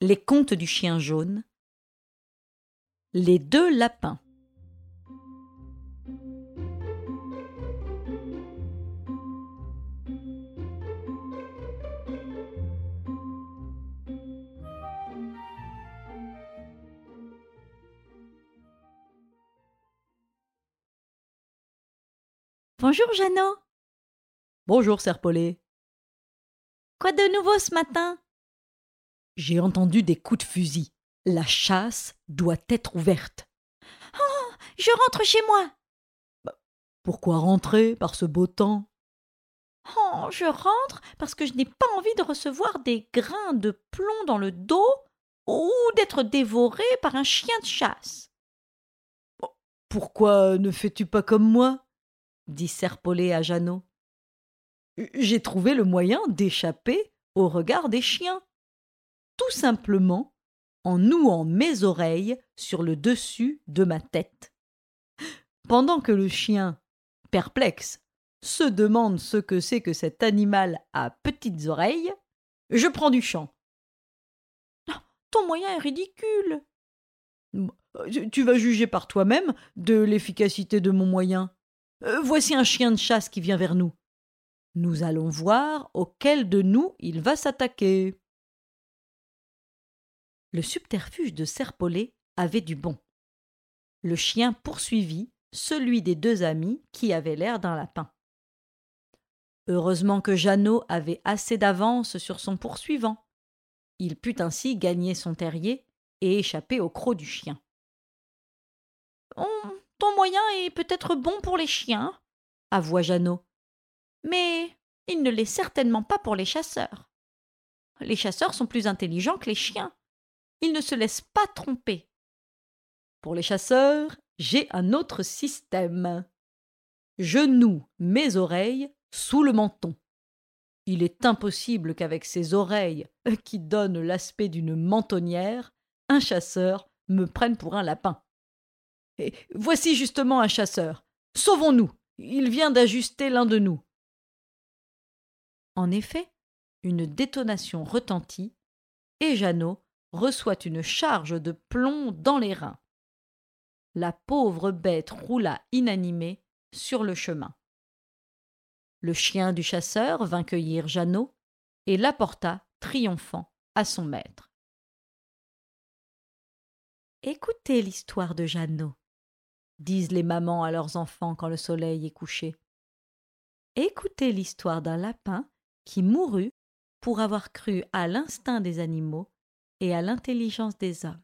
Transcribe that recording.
Les contes du chien jaune. Les deux lapins. Bonjour Jeannot. Bonjour Serpollet. Quoi de nouveau ce matin? J'ai entendu des coups de fusil. La chasse doit être ouverte. Oh, je rentre chez moi. Bah, pourquoi rentrer par ce beau temps? Oh, je rentre parce que je n'ai pas envie de recevoir des grains de plomb dans le dos ou d'être dévoré par un chien de chasse. Pourquoi ne fais-tu pas comme moi? dit Serpollet à Jeannot. J'ai trouvé le moyen d'échapper au regard des chiens. Tout simplement en nouant mes oreilles sur le dessus de ma tête. Pendant que le chien, perplexe, se demande ce que c'est que cet animal à petites oreilles, je prends du champ. ton moyen est ridicule. Tu vas juger par toi-même de l'efficacité de mon moyen. Euh, voici un chien de chasse qui vient vers nous. Nous allons voir auquel de nous il va s'attaquer. Le subterfuge de Serpollet avait du bon. Le chien poursuivit celui des deux amis qui avait l'air d'un lapin. Heureusement que Jeannot avait assez d'avance sur son poursuivant. Il put ainsi gagner son terrier et échapper au croc du chien. Ton moyen est peut-être bon pour les chiens, avoua Jeannot. Mais il ne l'est certainement pas pour les chasseurs. Les chasseurs sont plus intelligents que les chiens. Ils ne se laissent pas tromper. Pour les chasseurs, j'ai un autre système. Je noue mes oreilles sous le menton. Il est impossible qu'avec ces oreilles qui donnent l'aspect d'une mentonnière, un chasseur me prenne pour un lapin. Et voici justement un chasseur. Sauvons-nous. Il vient d'ajuster l'un de nous. En effet, une détonation retentit, et Jeannot reçoit une charge de plomb dans les reins. La pauvre bête roula inanimée sur le chemin. Le chien du chasseur vint cueillir Jeannot et l'apporta triomphant à son maître. Écoutez l'histoire de Jeannot disent les mamans à leurs enfants quand le soleil est couché. Écoutez l'histoire d'un lapin qui mourut pour avoir cru à l'instinct des animaux et à l'intelligence des hommes.